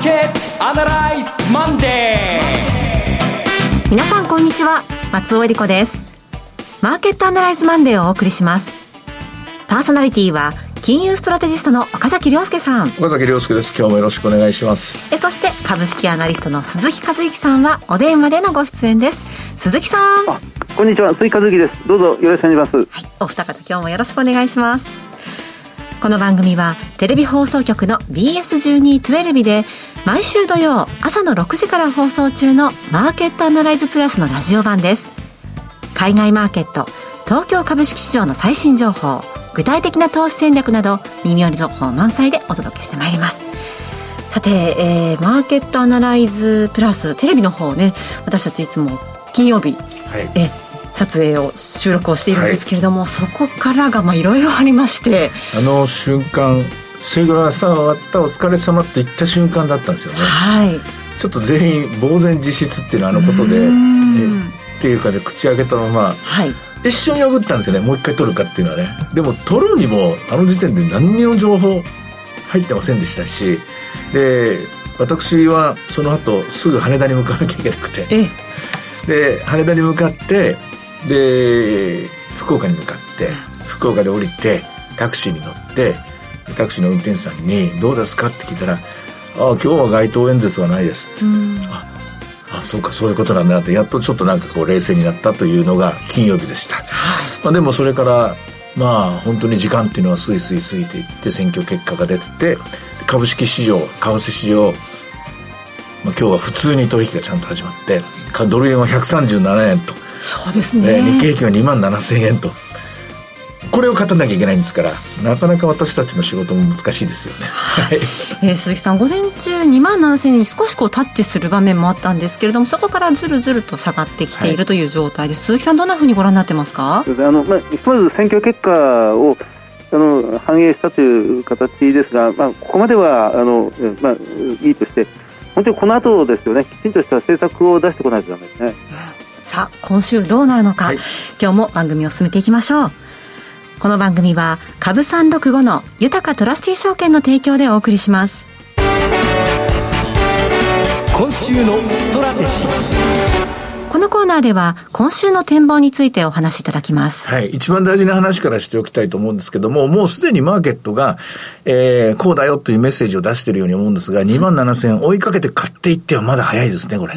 ーケットアナライズマンデー。皆さんこんにちは。松尾恵理子です。マーケットアナライズマンデーをお送りします。パーソナリティは金融ストラテジストの岡崎亮介さん。岡崎亮介です。今日もよろしくお願いします。えそして株式アナリストの鈴木和之さんはお電話でのご出演です。鈴木さん。こんにちは。鈴木和之です。どうぞよろしくお願いします。はいお二方今日もよろしくお願いします。この番組はテレビ放送局の BS1212 で毎週土曜朝の6時から放送中のマーケットアナライズプラスのラジオ版です。海外マーケット東京株式市場の最新情報具体的な投資戦略など耳寄り情報満載でお届けしてまいります。さて、えー、マーケットアナライズプラステレビの方ね私たちいつも金曜日、はい、え撮影を収録をしているんですけれども、はい、そこからがいろいろありまして。あの瞬間「それが朝終わったお疲れ様って言った瞬間だったんですよね。はい。ちょっと全員呆然自失っていうのはあのことでえっていうかで口開けたまま、はい、一瞬よぐったんですよね。もう一回取るかっていうのはね。でも取るにもあの時点で何にも情報入ってませんでしたしで私はその後すぐ羽田に向かわなきゃいけなくて。で羽田に向かってで福岡に向かって福岡で降りてタクシーに乗ってタクシーの運転手さんに「どうですか?」って聞いたら「ああ今日は街頭演説はないです」って。ああそうかそういうことなんだな。ってやっとちょっとなんかこう冷静になったというのが金曜日でした、はい、まあ、でもそれからまあ本当に時間っていうのはスイスイ過ぎていって選挙結果が出てて株式市場為替市場、まあ、今日は普通に取引がちゃんと始まってドル円は137円と。そうですね、日経平均は2万7000円とこれを勝たなきゃいけないんですからなかなか私たちの仕事も難しいですよね、はい。えー、鈴木さん午前中2万7000円に少しこうタッチする場面もあったんですけれどもそこからずるずると下がってきているという状態です、はい、鈴木さんどんなふうにご覧になってますか？あの、まあ、ひとまず選挙結果をあの反映したという形ですが、まあ、ここまではあの、まあ、いいとして本当にこの後ですよね。きちんとした政策を出してこないとダメですね。さあ今週どうなるのか、はい、今日も番組を進めていきましょうこの番組は株365の豊トラスティ証券の提供でお送りします今週のストラテジーこのコーナーでは今週の展望についてお話しいただきます。はい。一番大事な話からしておきたいと思うんですけども、もうすでにマーケットが、えー、こうだよというメッセージを出しているように思うんですが、2万7000円追いかけて買っていってはまだ早いですね、これ。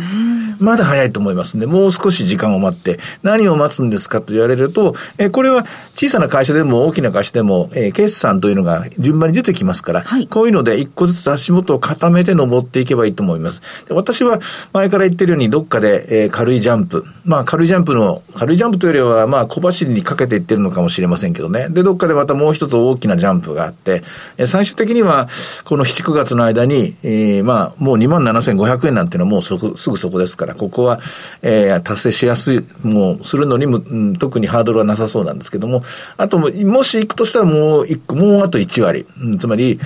まだ早いと思いますんで、もう少し時間を待って、何を待つんですかと言われると、えー、これは小さな会社でも大きな会社でも、えー、決算というのが順番に出てきますから、はい、こういうので一個ずつ足元を固めて登っていけばいいと思います。私は前から言ってるように、どっかで、えー、軽いジャンプ。まあ、軽いジャンプの、軽いジャンプというよりは、まあ、小走りにかけていってるのかもしれませんけどね。で、どっかでまたもう一つ大きなジャンプがあって、最終的には、この7、9月の間に、えー、まあ、もう27,500円なんていうのはもうそこ、すぐそこですから、ここは、えー、達成しやすい、もう、するのにも、特にハードルはなさそうなんですけども、あとも、もし行くとしたらもう一個、もうあと1割。うん、つまり、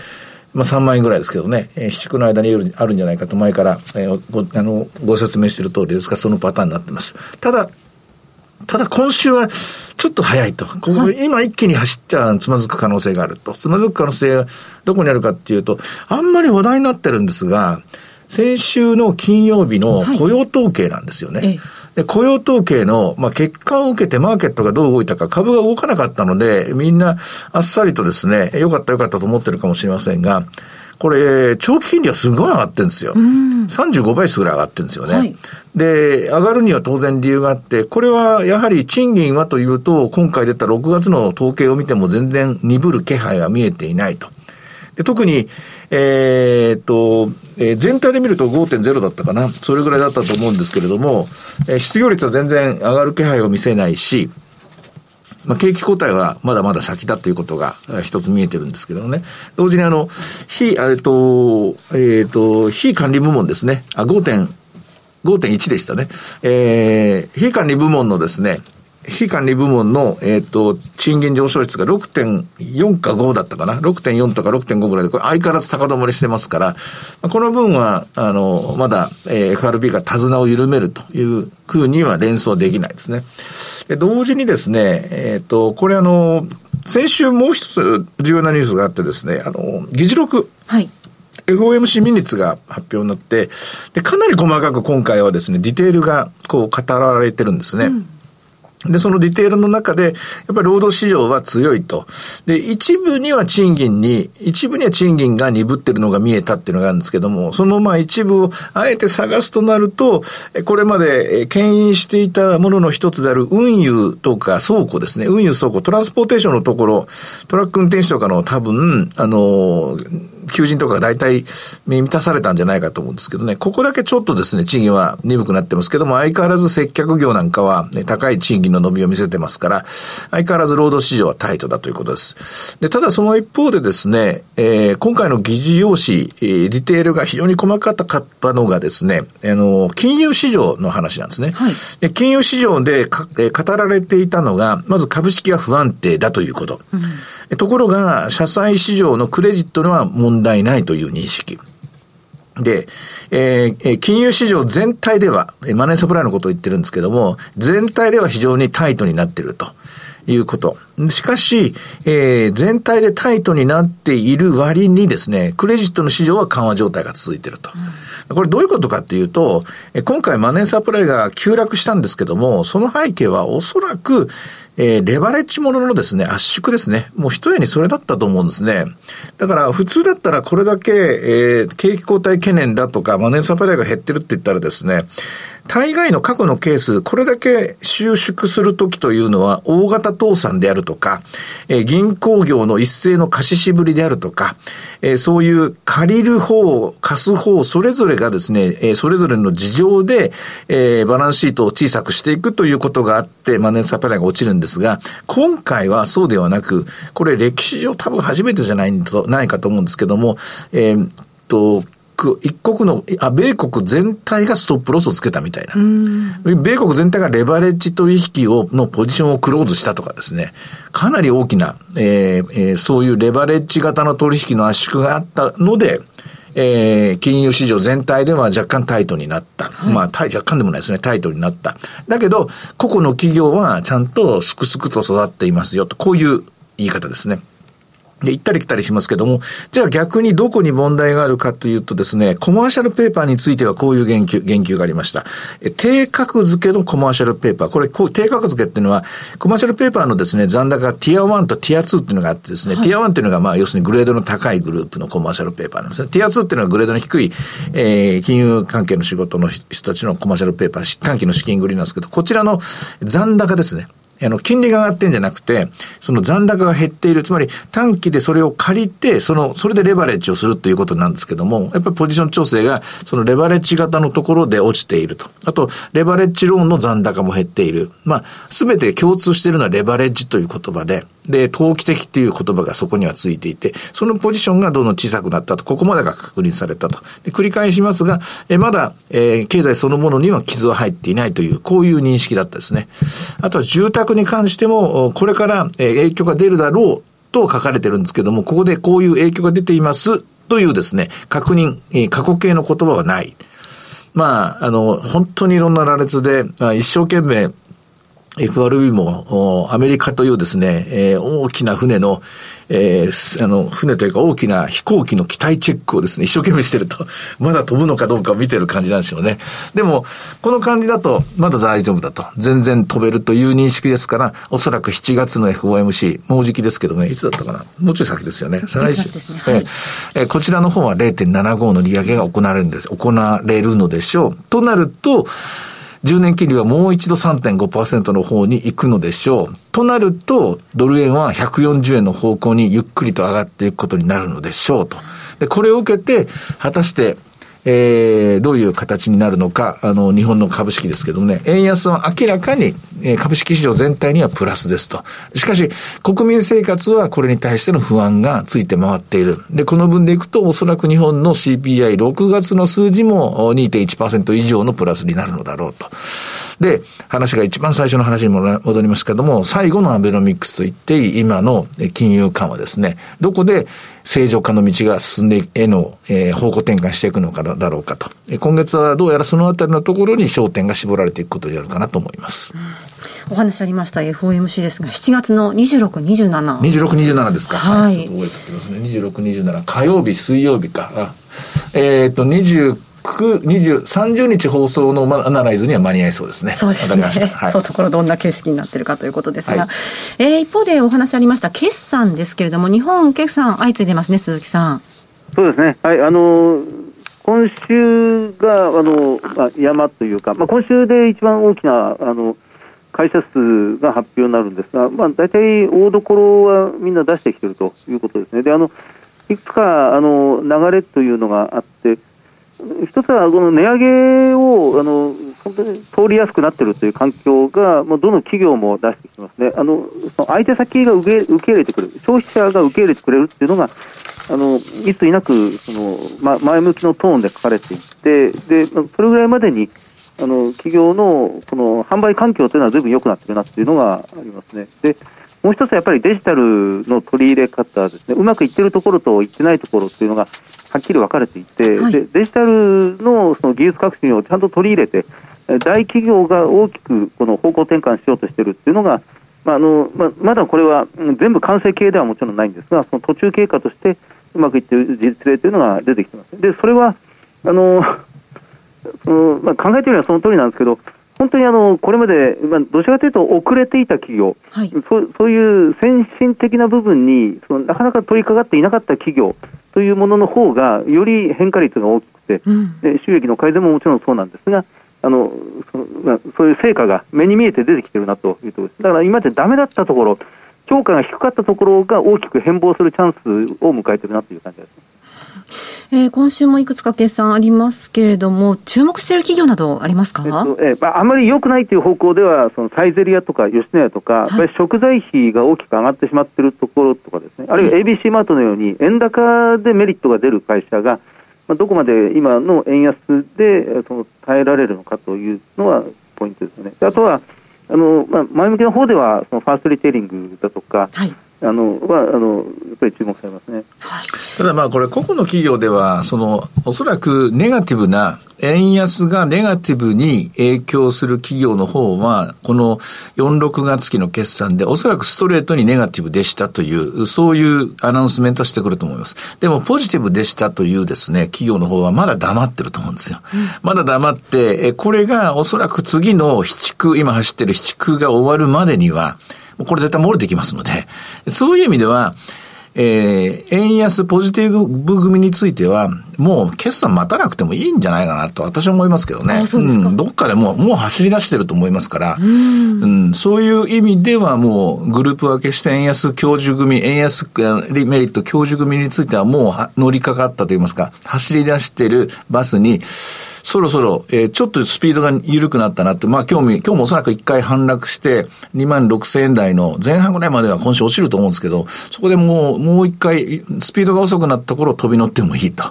まあ、3万円ぐらいですけどね、えー、市区の間にあるんじゃないかと前から、えー、ごあのご説明している通りですが、そのパターンになってます。ただ、ただ今週はちょっと早いと。ここ今一気に走っちゃつまずく可能性があると。つまずく可能性はどこにあるかっていうと、あんまり話題になってるんですが、先週の金曜日の雇用統計なんですよね。はいで、雇用統計の、まあ、結果を受けてマーケットがどう動いたか、株が動かなかったので、みんなあっさりとですね、よかったよかったと思ってるかもしれませんが、これ、長期金利はすごい上がってるんですよ。35倍数ぐらい上がってるんですよね。はい、で、上がるには当然理由があって、これはやはり賃金はというと、今回出た6月の統計を見ても全然鈍る気配が見えていないと。で特に、えー、っと、えー、全体で見ると5.0だったかな。それぐらいだったと思うんですけれども、えー、失業率は全然上がる気配を見せないし、まあ、景気後退はまだまだ先だということが一つ見えてるんですけどね。同時にあの、非、えっと、えっと、非管理部門ですね。あ、5. 5.1でしたね。えー、非管理部門のですね、非管理部門の、えっ、ー、と、賃金上昇率が6.4か5だったかな？6.4とか6.5ぐらいで、これ相変わらず高止まりしてますから、この分は、あの、まだ、えー、FRB が手綱を緩めるというふうには連想できないですね。で、同時にですね、えっ、ー、と、これあの、先週もう一つ重要なニュースがあってですね、あの、議事録。はい。FOMC ミニッツが発表になって、で、かなり細かく今回はですね、ディテールがこう語られてるんですね。うんで、そのディテールの中で、やっぱり労働市場は強いと。で、一部には賃金に、一部には賃金が鈍ってるのが見えたっていうのがあるんですけども、そのまあ一部をあえて探すとなると、これまで牽引していたものの一つである運輸とか倉庫ですね。運輸倉庫、トランスポーテーションのところ、トラック運転手とかの多分、あの、求人とかが大体満たされたんじゃないかと思うんですけどね、ここだけちょっとですね、賃金は鈍くなってますけども、相変わらず接客業なんかは、ね、高い賃金の伸びを見せてますから、相変わらず労働市場はタイトだということです。で、ただその一方でですね、えー、今回の議事要旨、えー、ディテールが非常に細かかったのがですね、あの、金融市場の話なんですね。はい、で金融市場でか、えー、語られていたのが、まず株式が不安定だということ。うんところが、社債市場のクレジットには問題ないという認識。で、えー、金融市場全体では、マネーサプライのことを言ってるんですけども、全体では非常にタイトになっていると。いうこと。しかし、えー、全体でタイトになっている割にですね、クレジットの市場は緩和状態が続いていると。うん、これどういうことかっていうと、今回マネーサプライが急落したんですけども、その背景はおそらく、えー、レバレッジもののですね、圧縮ですね。もう一重にそれだったと思うんですね。だから普通だったらこれだけ、えー、景気後退懸念だとか、マネーサプライが減ってるって言ったらですね、大概の過去のケース、これだけ収縮するときというのは、大型倒産であるとか、えー、銀行業の一斉の貸ししぶりであるとか、えー、そういう借りる方、貸す方、それぞれがですね、えー、それぞれの事情で、えー、バランスシートを小さくしていくということがあって、マネーサプライが落ちるんですが、今回はそうではなく、これ歴史上多分初めてじゃないと、ないかと思うんですけども、えー、と、一国の、あ、米国全体がストップロスをつけたみたいな。米国全体がレバレッジ取引を、のポジションをクローズしたとかですね。かなり大きな、えーえー、そういうレバレッジ型の取引の圧縮があったので、えー、金融市場全体では若干タイトになった。はい、まあ、若干でもないですね、タイトになった。だけど、個々の企業はちゃんとすくすくと育っていますよと、こういう言い方ですね。で、行ったり来たりしますけども、じゃあ逆にどこに問題があるかというとですね、コマーシャルペーパーについてはこういう言及、言及がありました。低格付けのコマーシャルペーパー。これ、低格付けっていうのは、コマーシャルペーパーのですね、残高がティア1とティア2っていうのがあってですね、はい、ティア1っていうのがまあ、要するにグレードの高いグループのコマーシャルペーパーなんですね。ティア2っていうのはグレードの低い、えー、金融関係の仕事の人たちのコマーシャルペーパー、短期の資金繰りなんですけど、こちらの残高ですね。あの、金利が上がってんじゃなくて、その残高が減っている。つまり短期でそれを借りて、その、それでレバレッジをするということなんですけども、やっぱりポジション調整が、そのレバレッジ型のところで落ちていると。あと、レバレッジローンの残高も減っている。まあ、すべて共通しているのはレバレッジという言葉で、で、投機的っていう言葉がそこにはついていて、そのポジションがどんどん小さくなったと、ここまでが確認されたと。で繰り返しますが、えまだ、えー、経済そのものには傷は入っていないという、こういう認識だったですね。あとは住宅に関しても、これから、え影響が出るだろうと書かれてるんですけども、ここでこういう影響が出ていますというですね、確認、え過去形の言葉はない。まあ、あの、本当にいろんな羅列で、一生懸命 FRB も、アメリカというですね、えー、大きな船の、えー、あの、船というか大きな飛行機の機体チェックをですね、一生懸命してると、まだ飛ぶのかどうかを見てる感じなんでしょうね。でも、この感じだと、まだ大丈夫だと。全然飛べるという認識ですから、おそらく7月の FOMC、もうじきですけどね、いつだったかな？もうちょい先ですよね。再来週。はい、えー、こちらの方は0.75の利上げが行われるんです。行われるのでしょう。となると、10年金利はもう一度3.5%の方に行くのでしょう。となると、ドル円は140円の方向にゆっくりと上がっていくことになるのでしょうと。で、これを受けて、果たしてえー、どういう形になるのか、あの、日本の株式ですけどもね、円安は明らかに、えー、株式市場全体にはプラスですと。しかし、国民生活はこれに対しての不安がついて回っている。で、この分でいくと、おそらく日本の CPI6 月の数字も2.1%以上のプラスになるのだろうと。で、話が一番最初の話に戻りますけども、最後のアベノミクスといって、今の金融緩和ですね。どこで正常化の道が進んで、への、えー、方向転換していくのかだろうかと。今月はどうやらそのあたりのところに焦点が絞られていくことになるかなと思います。お話ありました FOMC ですが、7月の26、27。26、27ですか。はいちょっと覚えておきますね。26、27。火曜日、水曜日か。あえっ、と、29、20、30日放送のアナライズには間に合いそうですね。そうですね。はいそう。ところどんな形式になってるかということですが、はいえー一方でお話ありました決算ですけれども、日本決算相次いでますね、鈴木さん。そうですね、はい、あの今週があの、まあ、山というか、まあ、今週で一番大きなあの会社数が発表になるんですが、まあ、大体大所はみんな出してきているということですね。であのいくつかあの流れというのがあって、一つはこの値上げをあの本当に通りやすくなっているという環境が、もうどの企業も出してきてますね、あのその相手先が受け受け入れてくれる、消費者が受け入れてくれるっていうのが、あのいついなくその、ま、前向きのトーンで書かれていって、でそれぐらいまでにあの企業のこの販売環境というのはずいぶん良くなってるなっていうのがありますね。でもう一つはやっぱりデジタルの取り入れ方ですね、うまくいってるところといってないところっていうのがはっきり分かれていて、はいでデジタルのその技術革新をちゃんと取り入れて、えー大企業が大きくこの方向転換しようとしているっていうのが、まああのまあ、まだこれはうん全部完成形ではもちろんないんですが、その途中経過としてうまくいっている実例というのが出てきてます。でそれはあの そのまあ、考えてみればその通りなんですけど、本当にあのこれまで、まあ、どちらかというと遅れていた企業、はいそうそういう先進的な部分にそのなかなか取り掛かっていなかった企業というものの方が、より変化率が大きくて、うん。で収益の改善ももちろんそうなんですが、あのそのまあ、そういう成果が目に見えて出てきてるなというところです。だから今までダメだったところ、評価が低かったところが大きく変貌するチャンスを迎えてるなという感じです。えー今週もいくつか決算ありますけれども、注目している企業などありますか、えっとえーまあ、あまり良くないという方向では、そのサイゼリヤとか吉野家とか、やっぱり食材費が大きく上がってしまっているところとかですね、あるいは ABC マートのように、円高でメリットが出る会社が、まあ、どこまで今の円安でえーその耐えられるのかというのはポイントですよね。であとはあの、まあ、前向きな方では、そのファーストリテイリングだとか、はい。あのはあのやっぱり注目されますね。はい。ただまあこれ個々の企業では、その、おそらくネガティブな、円安がネガティブに影響する企業の方は、この4、6月期の決算でおそらくストレートにネガティブでしたという、そういうアナウンスメントしてくると思います。でもポジティブでしたというですね、企業の方はまだ黙ってると思うんですよ。まだ黙って、えこれがおそらく次の七区、今走ってる七区が終わるまでには、これ絶対漏れてきますので、そういう意味では、えー、円安ポジティブ組については、もう決算待たなくてもいいんじゃないかなと私は思いますけどね。うですか。ん、どっかでもう、もう走り出してると思いますから、うん、そういう意味ではもうグループ分けして円安教授組、円安メリット教授組についてはもうは乗りかかったといいますか、走り出してるバスに、そろそろ、えーちょっとスピードが緩くなったなって、まあ今日も、今日もおそらく一回反落して、2万6千円台の前半ぐらいまでは今週落ちると思うんですけど、そこでもう、もう一回、スピードが遅くなった頃飛び乗ってもいいと。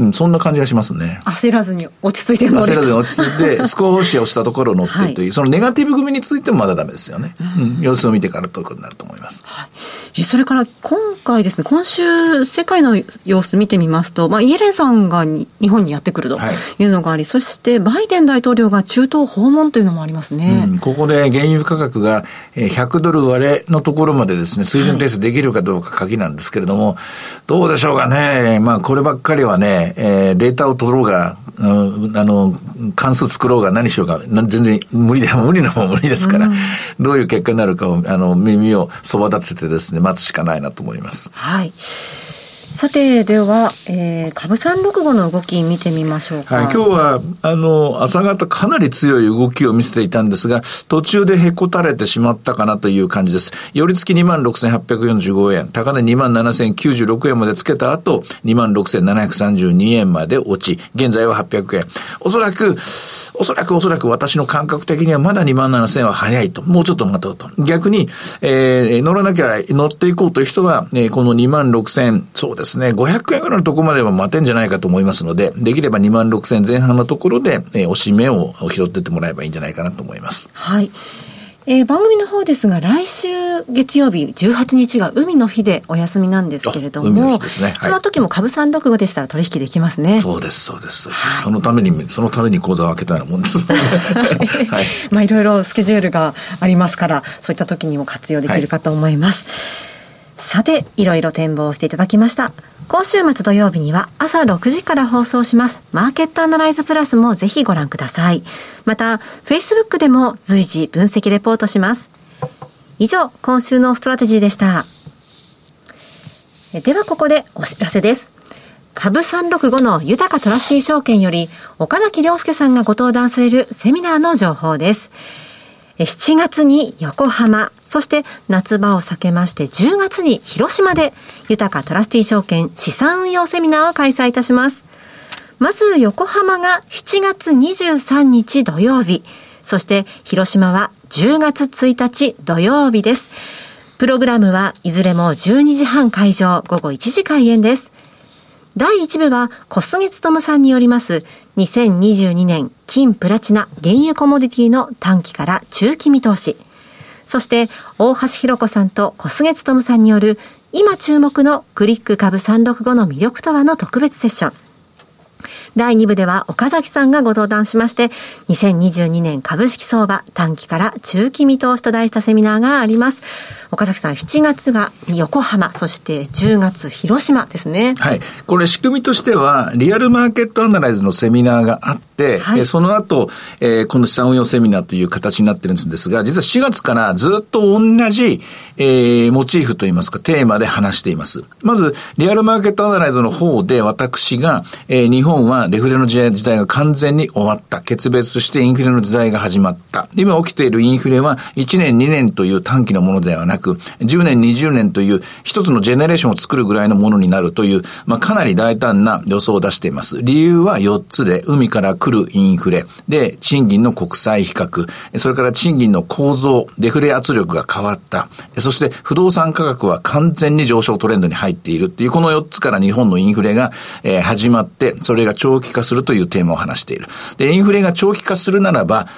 うん、そんな感じがしますね。焦らずに落ち着いて乗れ焦らずに落ち着いて、少し押したところを乗ってるという、そのネガティブ組についてもまだダメですよね。うん、様子を見てからということになると思います。えそれから今回ですね、今週、世界の様子見てみますと、まあ、イエレンさんがに日本にやってくるとはいいうのがあり、そしてバイデン大統領が中東訪問というのもありますね。うん、ここで原油価格がえー100ドル割れのところまでですね、水準訂正できるかどうか鍵なんですけれども、どうでしょうかね。まあ、こればっかりはね、えーデータを取ろうが、うんあの、関数作ろうが何しようが、な全然無理で、無理なもん無理ですから、どういう結果になるかを、あの、耳をそば立ててですね、待つしかないなと思います。はい。さて、では、えー、株365の動き見てみましょうか。はい、今日は、あの、朝方かなり強い動きを見せていたんですが、途中でへこたれてしまったかなという感じです。寄り付き26,845円、高値27,096円までつけた後、26,732円まで落ち、現在は800円。おそらく、おそらくおそらく私の感覚的にはまだ27,000円は早いと。もうちょっと待とうと。逆に、えー乗らなきゃ乗っていこうという人は、えーこの26,000、そうですね、500円ぐらいのところまでは待てんじゃないかと思いますので、できれば26,000前半のところで、えーおしめを拾ってってもらえばいいんじゃないかなと思います。はい。えー、番組の方ですが、来週月曜日18日が海の日でお休みなんですけれども、ねはい、その時も株365でしたら取引できますね。そうです、そうです。はい、そのために、そのために口座を開けたようなもんです、ね。はい。まあ、いろいろスケジュールがありますから、そういった時にも活用できるかと思います。さて、いろいろ展望していただきました。今週末土曜日には朝6時から放送します。マーケットアナライズプラスもぜひご覧ください。また、Facebook でも随時分析レポートします。以上、今週のストラテジーでした。ではここでお知らせです。株365のユタカトラスティ証券より岡崎良介さんがご登壇されるセミナーの情報です。7月に横浜、そして夏場を避けまして10月に広島でユタカトラスティ証券資産運用セミナーを開催いたします。まず横浜が7月23日土曜日、そして広島は10月1日土曜日です。プログラムはいずれも12時半会場、午後1時開演です。第1部は小菅勤さんによります2022年金プラチナ原油コモディティの短期から中期見通し。そして大橋弘子さんと小菅勤さんによる今注目のクリック株365の魅力とはの特別セッション。第2部では岡崎さんがご登壇しまして、2022年株式相場短期から中期見通しと題したセミナーがあります。岡崎さん、7月が横浜、そして10月広島ですね。はい。これ仕組みとしては、リアルマーケットアナライズのセミナーがあって、はい、その後、えー、この資産運用セミナーという形になってるんですが、実は4月からずっと同じ、えー、モチーフといいますか、テーマで話しています。まず、リアルマーケットアナライズの方で私が、えー、日本はデフレの時代時代が完全に終わった。決別してインフレの時代が始まった。今起きているインフレは1年2年という短期のものではなく、10年20年という一つのジェネレーションを作るぐらいのものになるという、まあ、かなり大胆な予想を出しています。理由は4つで、海から来るインフレ、で、賃金の国際比較、それから賃金の構造、デフレ圧力が変わった。そして不動産価格は完全に上昇トレンドに入っているっていう、この4つから日本のインフレが、え、始まって、それが長期化するというテーマを話している。で、インフレが長期化するならば、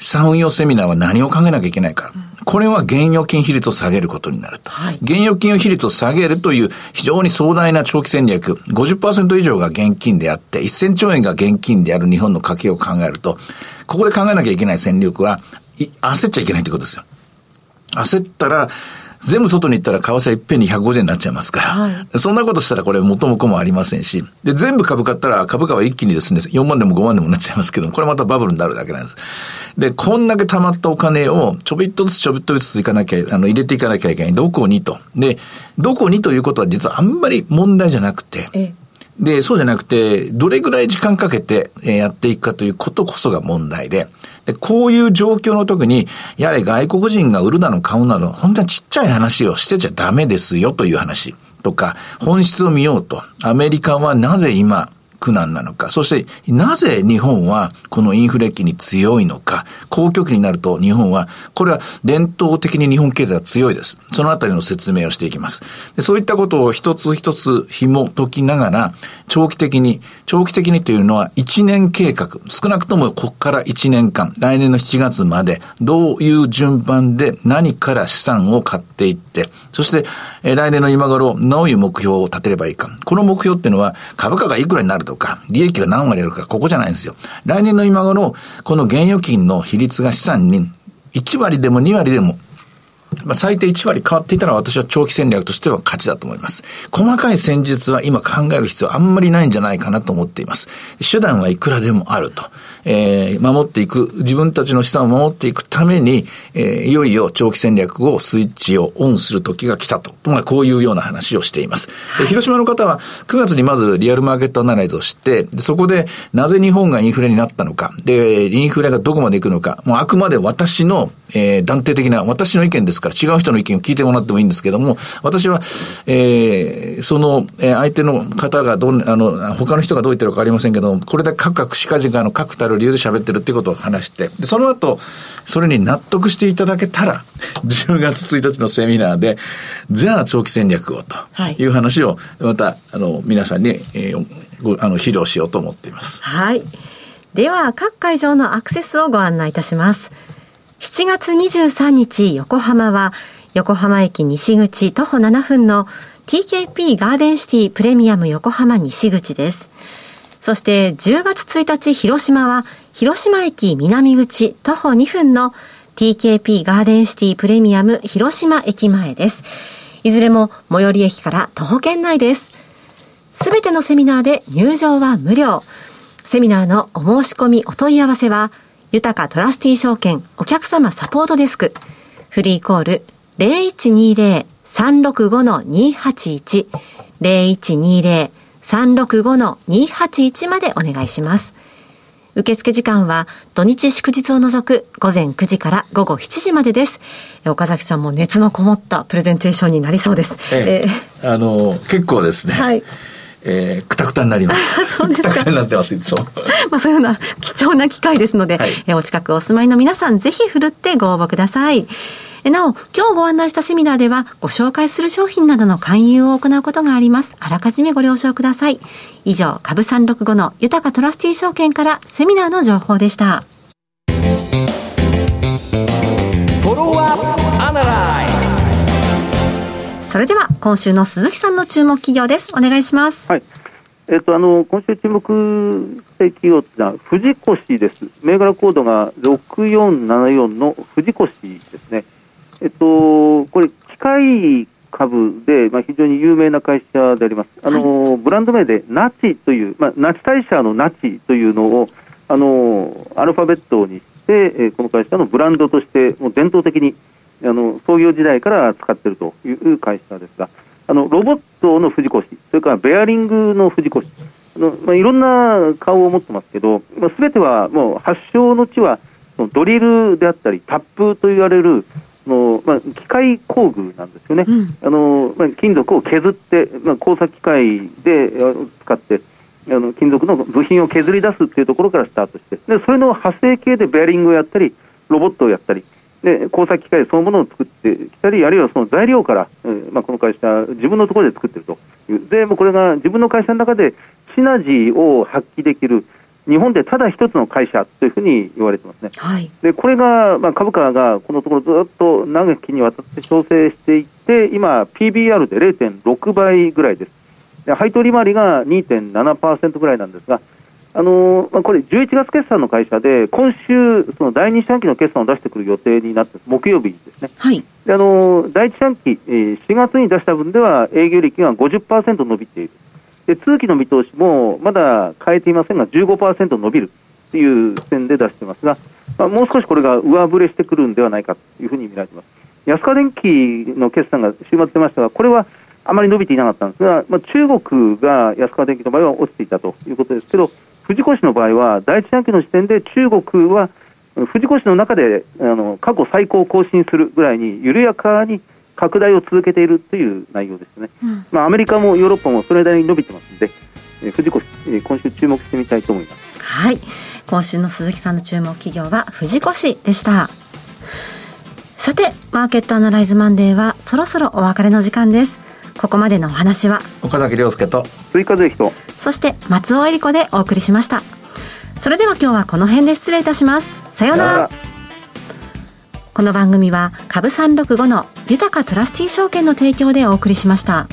資産運用セミナーは何を考えなきゃいけないか。これは現預金比率を下げることになると。はい、現預金比率を下げるという非常に壮大な長期戦略。50%以上が現金であって、1000兆円が現金である日本の家計を考えると、ここで考えなきゃいけない戦略は、焦っちゃいけないということですよ。焦ったら、全部外に行ったら為替いっぺんに150円になっちゃいますから、はい、そんなことしたらこれ元も子もありませんし、で、全部株買ったら株価は一気にですね、4万でも5万でもなっちゃいますけど、これまたバブルになるだけなんです。で、こんだけ溜まったお金をちょびっとずつちょびっとずついかなきゃ、あの、入れていかなきゃいけない。どこにと。で、どこにということは実はあんまり問題じゃなくて、で、そうじゃなくて、どれぐらい時間かけてやっていくかということこそが問題で、で、こういう状況の時に、やれ外国人が売るなの買うなの、本当にちっちゃい話をしてちゃダメですよという話とか、本質を見ようと。アメリカはなぜ今、苦難なのか、そしてなぜ日本はこのインフレ期に強いのか、公共期になると日本は、これは伝統的に日本経済は強いです。そのあたりの説明をしていきます。でそういったことを一つ一つ紐解きながら、長期的に、長期的にというのは1年計画、少なくともここから1年間、来年の7月まで、どういう順番で何から資産を買っていって、そして、来年の今頃、どういう目標を立てればいいか。この目標っていうのは、株価がいくらになるととか、利益が何割あるか、ここじゃないんですよ。来年の今頃、この現預金の比率が資産に1割でも2割でもまあ、最低1割変わっていたら私は長期戦略としては勝ちだと思います。細かい戦術は今考える必要あんまりないんじゃないかなと思っています。手段はいくらでもあると。えー、守っていく、自分たちの資産を守っていくために、えー、いよいよ長期戦略をスイッチをオンする時が来たと。まあ、こういうような話をしています。はい、広島の方は9月にまずリアルマーケットアナライズをして、そこでなぜ日本がインフレになったのか、で、インフレがどこまで行くのか、もうあくまで私の、えー、断定的な、私の意見ですから違う人の意見を聞いてもらってもいいんですけども、私は、えー、その、えー、相手の方がどん、あの、他の人がどう言ってるかわかりませんけども、これだけ各々しかじかの確たる理由で喋ってるっていうことを話して、で、その後、それに納得していただけたら、10月1日のセミナーで、じゃあ長期戦略をという話を、また、あの、皆さんに、えー、ご、あの、披露しようと思っています。はい。では、各会場のアクセスをご案内いたします。7月23日横浜は横浜駅西口徒歩7分の TKP ガーデンシティプレミアム横浜西口です。そして10月1日広島は広島駅南口徒歩2分の TKP ガーデンシティプレミアム広島駅前です。いずれも最寄り駅から徒歩圏内です。すべてのセミナーで入場は無料。セミナーのお申し込みお問い合わせは、豊かトラスティ証券お客様サポートデスク。フリーコール0120-365-281 0120-365-281までお願いします。受付時間は土日祝日を除く午前9時から午後7時までです。岡崎さんも熱のこもったプレゼンテーションになりそうです。ええー、あの、結構ですね。はい。えー、くたくたになります。そうですか。くたくたになってます、いつも。まあそういうような貴重な機会ですので、はい、えー、お近くお住まいの皆さん、ぜひ振るってご応募ください。なお、今日ご案内したセミナーでは、ご紹介する商品などの勧誘を行うことがあります。あらかじめご了承ください。以上、株365の豊かトラスティー証券からセミナーの情報でした。それでは、今週の鈴木さんの注目企業です。お願いします。はい。えっと、あの、今週注目した企業ってのは、富士越です。銘柄コードが6474の富士越ですね。えっと、これ、機械株で、まあ、非常に有名な会社であります。あの、はい、ブランド名でナチという、まあ、ナチ大社のナチというのを、あの、アルファベットにして、えこの会社のブランドとして、もう伝統的に、あの、創業時代から使っているという会社ですが、あの、ロボットの藤越、それからベアリングの藤越、あのまあ、いろんな顔を持ってますけど、まあ、全てはもう発祥の地は、ドリルであったり、タップと言われる、のまあ、機械工具なんですよね、うん、あのまあ、金属を削って、まあ、工作機械で使って、あの金属の部品を削り出すっていうところからスタートして、でそれの派生系でベアリングをやったり、ロボットをやったり、で工作機械そのものを作ってきたり、あるいはその材料から、えーまあ、この会社、自分のところで作ってるという、でもこれが自分の会社の中でシナジーを発揮できる、日本でただ一つの会社というふうに言われてますね。はい、でこれが、まあ、株価がこのところずっと長きにわたって調整していって、今、PBR で0.6倍ぐらいです。で配当利回りが2.7%ぐらいなんですが、あのまあ、これ、11月決算の会社で、今週、その第2四半期の決算を出してくる予定になって、木曜日ですね、はい、であの第1四半期、えー、4月に出した分では、営業利益が50%伸びている。で通期の見通しもまだ変えていませんが15%伸びるという点で出していますが、まあ、もう少しこれが上振れしてくるんではないかというふうに見られています。安川電機の決算が週末出ましたがこれはあまり伸びていなかったんですが、まあ、中国が安川電機の場合は落ちていたということですけど藤越の場合は第一四半期の時点で中国は藤越の中であの過去最高を更新するぐらいに緩やかに拡大を続けているという内容ですね、うん、まあ、アメリカもヨーロッパもそれなりに伸びてますので、えー、藤越、えー、今週注目してみたいと思います。はい。今週の鈴木さんの注目企業は藤越でした。さてマーケットアナライズマンデーはそろそろお別れの時間ですここまでのお話は？岡崎亮介と。追加税人そして松尾恵里子でお送りしました。それでは今日はこの辺で失礼いたします。さようなら。この番組は株365の豊かトラスティ証券の提供でお送りしました。